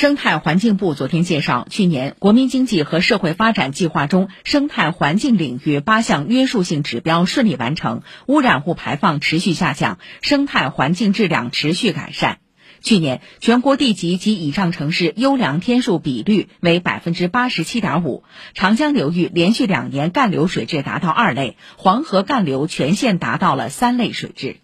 生态环境部昨天介绍去年国民经济和社会发展计划中生态环境领域八项约束性指标顺利完成污染物排放持续下降生态环境质量持续改善。去年全国地级及以上城市优良天数比率为百分之八十七点五长江流域连续两年干流水质达到二类黄河干流全线达到了三类水质。